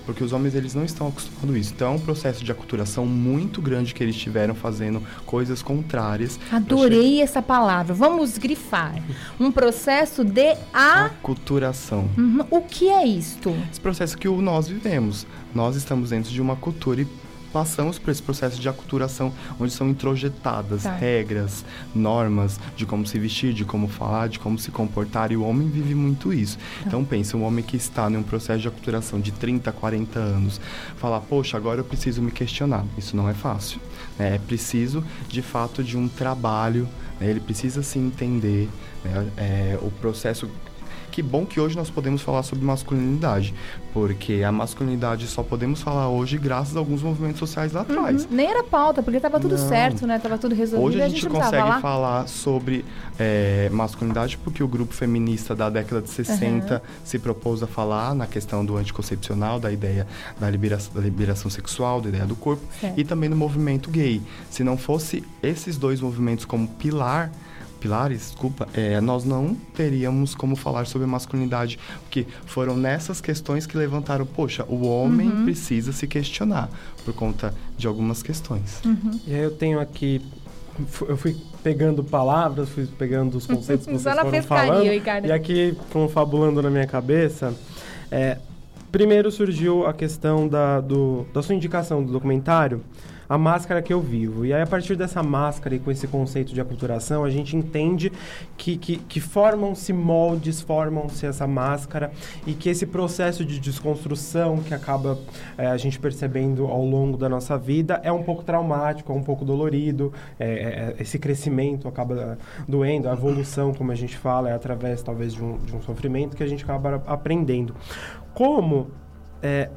porque os homens eles não estão acostumados a isso. Então é um processo de aculturação muito grande que eles tiveram fazendo coisas contrárias. Adorei essa palavra. Vamos grifar. Um processo de a... aculturação. Uhum. O que é isto? Esse processo que nós vivemos. Nós estamos dentro de uma cultura e passamos por esse processo de aculturação, onde são introjetadas tá. regras, normas de como se vestir, de como falar, de como se comportar, e o homem vive muito isso. Tá. Então pensa, um homem que está em um processo de aculturação de 30, 40 anos, falar, poxa, agora eu preciso me questionar. Isso não é fácil. Né? É preciso, de fato, de um trabalho, né? ele precisa se entender, né? é, o processo que bom que hoje nós podemos falar sobre masculinidade, porque a masculinidade só podemos falar hoje graças a alguns movimentos sociais lá atrás. Uhum. Nem era pauta, porque estava tudo Não. certo, né? Tava tudo resolvido. Hoje a gente, a gente consegue falar sobre é, masculinidade porque o grupo feminista da década de 60 uhum. se propôs a falar na questão do anticoncepcional, da ideia da liberação, da liberação sexual, da ideia do corpo, certo. e também no movimento gay. Se não fosse esses dois movimentos como pilar pilares, desculpa, é, nós não teríamos como falar sobre masculinidade, porque foram nessas questões que levantaram, poxa, o homem uhum. precisa se questionar por conta de algumas questões. Uhum. E aí eu tenho aqui, eu fui pegando palavras, fui pegando os conceitos que vocês foram falando, Ricardo. e aqui confabulando na minha cabeça, é, primeiro surgiu a questão da, do, da sua indicação do documentário, a máscara que eu vivo. E aí, a partir dessa máscara e com esse conceito de aculturação, a gente entende que, que, que formam-se moldes, formam-se essa máscara e que esse processo de desconstrução que acaba é, a gente percebendo ao longo da nossa vida é um pouco traumático, é um pouco dolorido, é, é, é esse crescimento acaba doendo, a evolução, como a gente fala, é através talvez de um, de um sofrimento que a gente acaba aprendendo. Como é,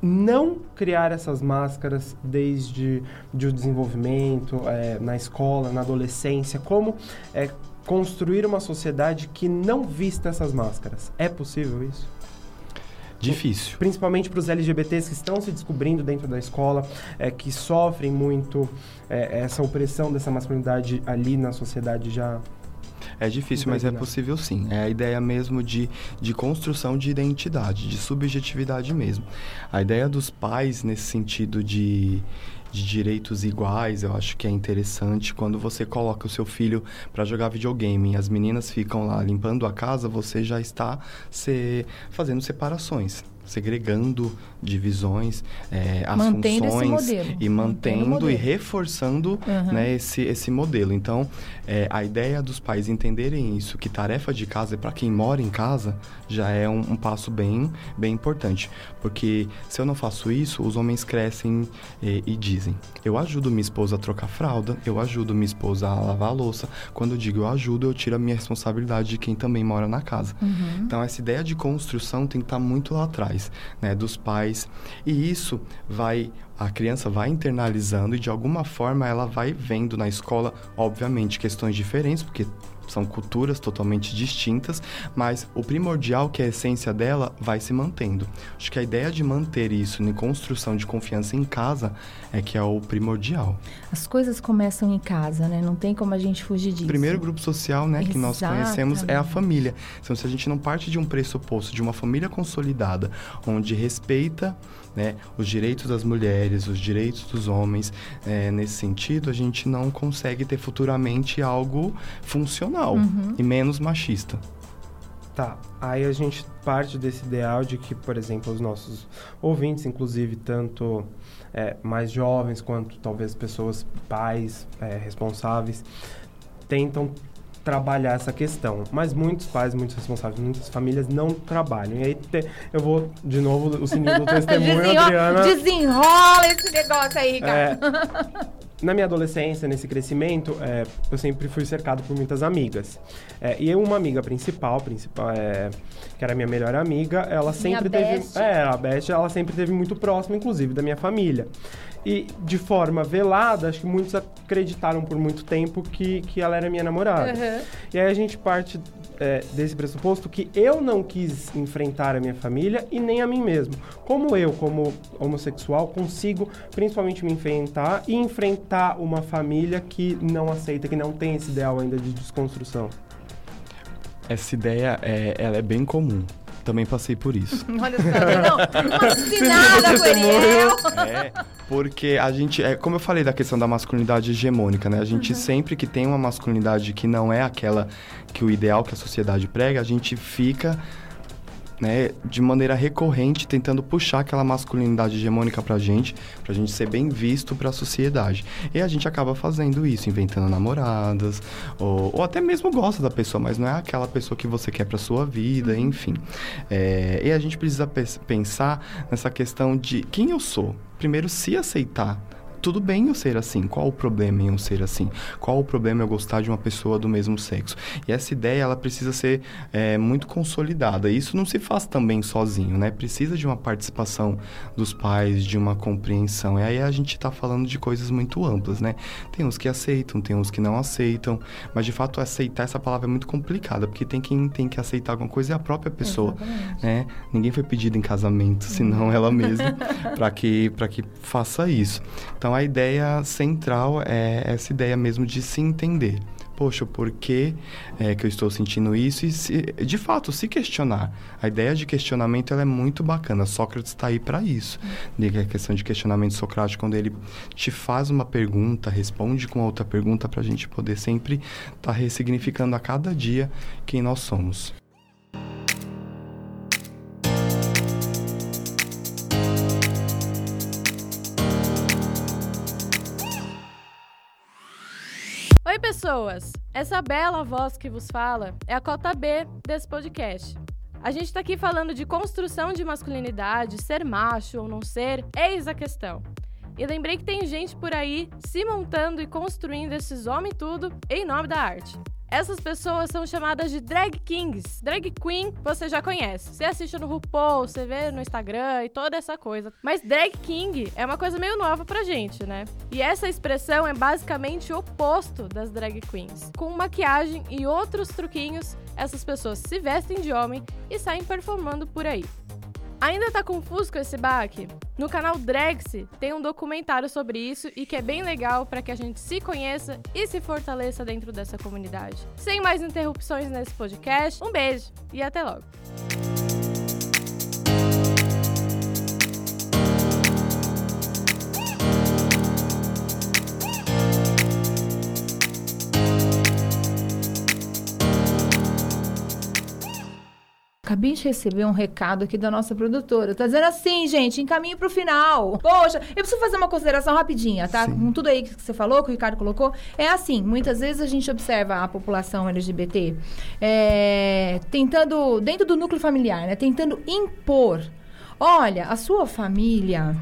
não criar essas máscaras desde de o desenvolvimento, é, na escola, na adolescência, como é, construir uma sociedade que não vista essas máscaras. É possível isso? Difícil. Principalmente para os LGBTs que estão se descobrindo dentro da escola, é, que sofrem muito é, essa opressão dessa masculinidade ali na sociedade já é difícil, mas é possível sim. É a ideia mesmo de, de construção de identidade, de subjetividade mesmo. A ideia dos pais nesse sentido de, de direitos iguais, eu acho que é interessante. Quando você coloca o seu filho para jogar videogame e as meninas ficam lá limpando a casa, você já está se, fazendo separações segregando divisões, é, as mantendo funções e mantendo, e reforçando uhum. né, esse, esse modelo. Então, é, a ideia dos pais entenderem isso, que tarefa de casa é para quem mora em casa, já é um, um, passo bem, bem importante. Porque se eu não faço isso, os homens crescem e, e dizem: eu ajudo minha esposa a trocar fralda, eu ajudo minha esposa a lavar a louça. Quando eu digo eu ajudo, eu tiro a minha responsabilidade de quem também mora na casa. Uhum. Então, essa ideia de construção tem que estar tá muito lá atrás, né, dos pais. E isso vai a criança vai internalizando e de alguma forma ela vai vendo na escola, obviamente, questões diferentes, porque são culturas totalmente distintas, mas o primordial, que é a essência dela, vai se mantendo. Acho que a ideia de manter isso em construção de confiança em casa é que é o primordial. As coisas começam em casa, né? Não tem como a gente fugir disso. O primeiro grupo social, né, que nós conhecemos é a família. Então, se a gente não parte de um pressuposto de uma família consolidada, onde respeita né, os direitos das mulheres, os direitos dos homens, é, nesse sentido, a gente não consegue ter futuramente algo funcional uhum. e menos machista. Tá, aí a gente parte desse ideal de que, por exemplo, os nossos ouvintes, inclusive tanto é, mais jovens quanto talvez pessoas, pais é, responsáveis, tentam trabalhar essa questão. Mas muitos pais, muitos responsáveis, muitas famílias não trabalham. E aí te, eu vou, de novo, o sininho do testemunho, Desenrola, Adriana. Desenrola esse negócio aí, cara. É, na minha adolescência, nesse crescimento, é, eu sempre fui cercado por muitas amigas. É, e uma amiga principal, principal é, que era minha melhor amiga, ela sempre minha teve. Best. É, a Beth, ela sempre teve muito próxima, inclusive, da minha família. E de forma velada, acho que muitos acreditaram por muito tempo que, que ela era minha namorada. Uhum. E aí a gente parte é, desse pressuposto que eu não quis enfrentar a minha família e nem a mim mesmo. Como eu, como homossexual, consigo principalmente me enfrentar e enfrentar uma família que não aceita, que não tem esse ideal ainda de desconstrução? Essa ideia é, ela é bem comum também passei por isso. Olha só, não, vacinada, Coelho. É, porque a gente, é, como eu falei da questão da masculinidade hegemônica, né? A gente uhum. sempre que tem uma masculinidade que não é aquela que o ideal que a sociedade prega, a gente fica né, de maneira recorrente, tentando puxar aquela masculinidade hegemônica pra gente, pra gente ser bem visto pra sociedade. E a gente acaba fazendo isso, inventando namoradas, ou, ou até mesmo gosta da pessoa, mas não é aquela pessoa que você quer pra sua vida, uhum. enfim. É, e a gente precisa pensar nessa questão de quem eu sou. Primeiro, se aceitar tudo bem eu ser assim. Qual o problema em eu ser assim? Qual o problema eu gostar de uma pessoa do mesmo sexo? E essa ideia, ela precisa ser é, muito consolidada. Isso não se faz também sozinho, né? Precisa de uma participação dos pais, de uma compreensão. E aí a gente está falando de coisas muito amplas, né? Tem uns que aceitam, tem uns que não aceitam. Mas, de fato, aceitar essa palavra é muito complicada, porque tem quem tem que aceitar alguma coisa é a própria pessoa, Exatamente. né? Ninguém foi pedido em casamento, senão ela mesma, para que, que faça isso. Então, a ideia central é essa ideia mesmo de se entender. Poxa, por que, é, que eu estou sentindo isso? E, se, de fato, se questionar. A ideia de questionamento é muito bacana. Sócrates está aí para isso. Uhum. A questão de questionamento socrático, quando ele te faz uma pergunta, responde com outra pergunta, para a gente poder sempre estar tá ressignificando a cada dia quem nós somos. Pessoas! Essa bela voz que vos fala é a cota B desse podcast. A gente tá aqui falando de construção de masculinidade, ser macho ou não ser, eis a questão. E lembrei que tem gente por aí se montando e construindo esses homens tudo em nome da arte. Essas pessoas são chamadas de drag kings. Drag queen você já conhece. Você assiste no RuPaul, você vê no Instagram e toda essa coisa. Mas drag king é uma coisa meio nova pra gente, né? E essa expressão é basicamente o oposto das drag queens. Com maquiagem e outros truquinhos, essas pessoas se vestem de homem e saem performando por aí. Ainda tá confuso com esse baque? No canal Drexy tem um documentário sobre isso e que é bem legal para que a gente se conheça e se fortaleça dentro dessa comunidade. Sem mais interrupções nesse podcast, um beijo e até logo! Acabei de receber um recado aqui da nossa produtora. Tá dizendo assim, gente, encaminho pro final. Poxa, eu preciso fazer uma consideração rapidinha, tá? Sim. Com tudo aí que você falou, que o Ricardo colocou. É assim, muitas vezes a gente observa a população LGBT é, tentando, dentro do núcleo familiar, né? Tentando impor. Olha, a sua família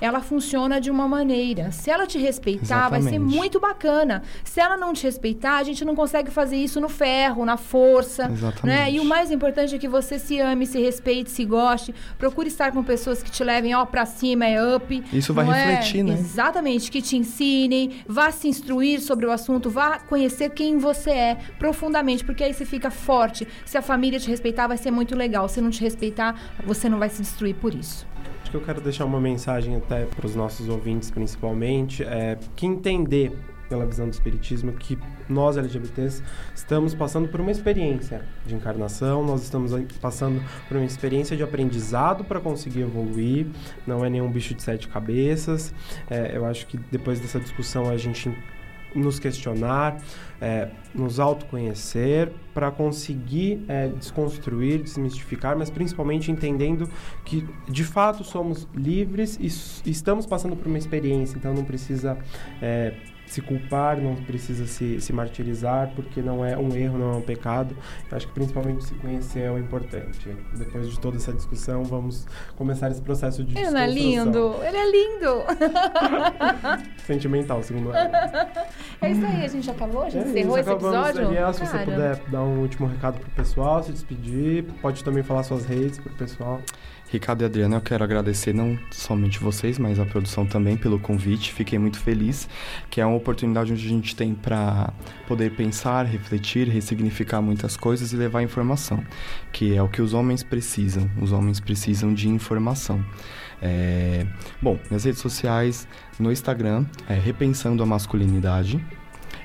ela funciona de uma maneira. Se ela te respeitar, vai ser Exatamente. muito bacana. Se ela não te respeitar, a gente não consegue fazer isso no ferro, na força. Exatamente. Né? E o mais importante é que você se ame, se respeite, se goste. Procure estar com pessoas que te levem ó pra cima, é up. Isso vai é? refletir, né? Exatamente, que te ensinem, vá se instruir sobre o assunto, vá conhecer quem você é profundamente, porque aí você fica forte. Se a família te respeitar, vai ser muito legal. Se não te respeitar, você não vai se destruir por isso. Acho que eu quero deixar uma mensagem até para os nossos ouvintes, principalmente, é que entender pela visão do espiritismo que nós LGBTs estamos passando por uma experiência de encarnação, nós estamos passando por uma experiência de aprendizado para conseguir evoluir, não é nenhum bicho de sete cabeças. É, eu acho que depois dessa discussão a gente nos questionar, é, nos autoconhecer, para conseguir é, desconstruir, desmistificar, mas principalmente entendendo que de fato somos livres e estamos passando por uma experiência, então não precisa é, se culpar, não precisa se, se martirizar, porque não é um erro, não é um pecado. Eu acho que principalmente se conhecer é o importante. Depois de toda essa discussão, vamos começar esse processo de Ele é lindo? Ele é lindo! Sentimental, segundo ela. É isso aí, a gente acabou? A gente É encerrou isso, esse episódio? Daniel, se você puder dar um último recado pro pessoal, se despedir, pode também falar suas redes pro pessoal. Ricardo e Adriana, eu quero agradecer não somente vocês, mas a produção também pelo convite. Fiquei muito feliz, que é uma oportunidade onde a gente tem para poder pensar, refletir, ressignificar muitas coisas e levar informação, que é o que os homens precisam. Os homens precisam de informação. É, Bom, nas redes sociais, no Instagram é Repensando a Masculinidade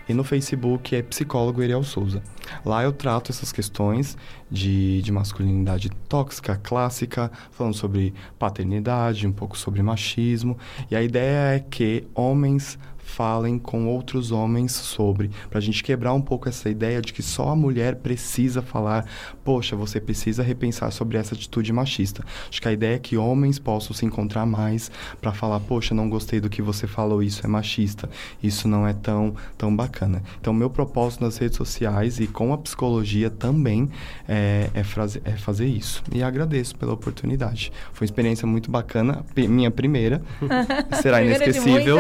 e no Facebook é Psicólogo Ariel Souza. Lá eu trato essas questões de, de masculinidade tóxica, clássica, falando sobre paternidade, um pouco sobre machismo. E a ideia é que homens falem com outros homens sobre, pra gente quebrar um pouco essa ideia de que só a mulher precisa falar, poxa, você precisa repensar sobre essa atitude machista. Acho que a ideia é que homens possam se encontrar mais pra falar, poxa, não gostei do que você falou, isso é machista, isso não é tão tão bacana. Então, meu propósito nas redes sociais e com a psicologia também é, é, fraze- é fazer isso. E agradeço pela oportunidade. Foi uma experiência muito bacana, minha primeira. Será Primeira inesquecível.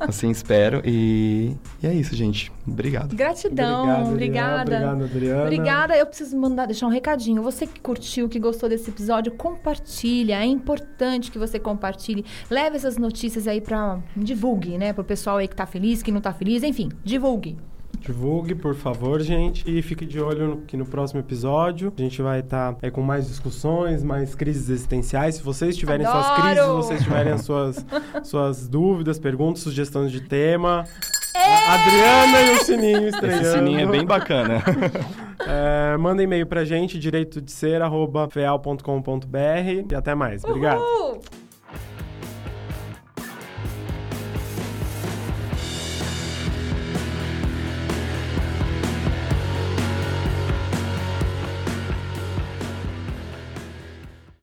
Assim espero. E, e é isso, gente. Obrigado. Gratidão, Obrigado, obrigada. Obrigado, Adriana. Obrigada. Eu preciso mandar deixar um recadinho. Você que curtiu, que gostou desse episódio, compartilha. É importante que você compartilhe. Leve essas notícias aí pra divulgue, né, pro pessoal aí que tá feliz, que não tá feliz, enfim, divulgue. Divulgue, por favor, gente. E fique de olho no- que no próximo episódio a gente vai estar com mais discussões, mais crises existenciais. Se vocês tiverem suas Adoro! crises, se vocês tiverem as suas, suas dúvidas, perguntas, sugestões de tema. É! A Adriana e o sininho estreando. Esse sininho é bem bacana. É, manda e-mail pra gente, direito de ser, arroba feal.com.br. E até mais. Obrigado. Uhul!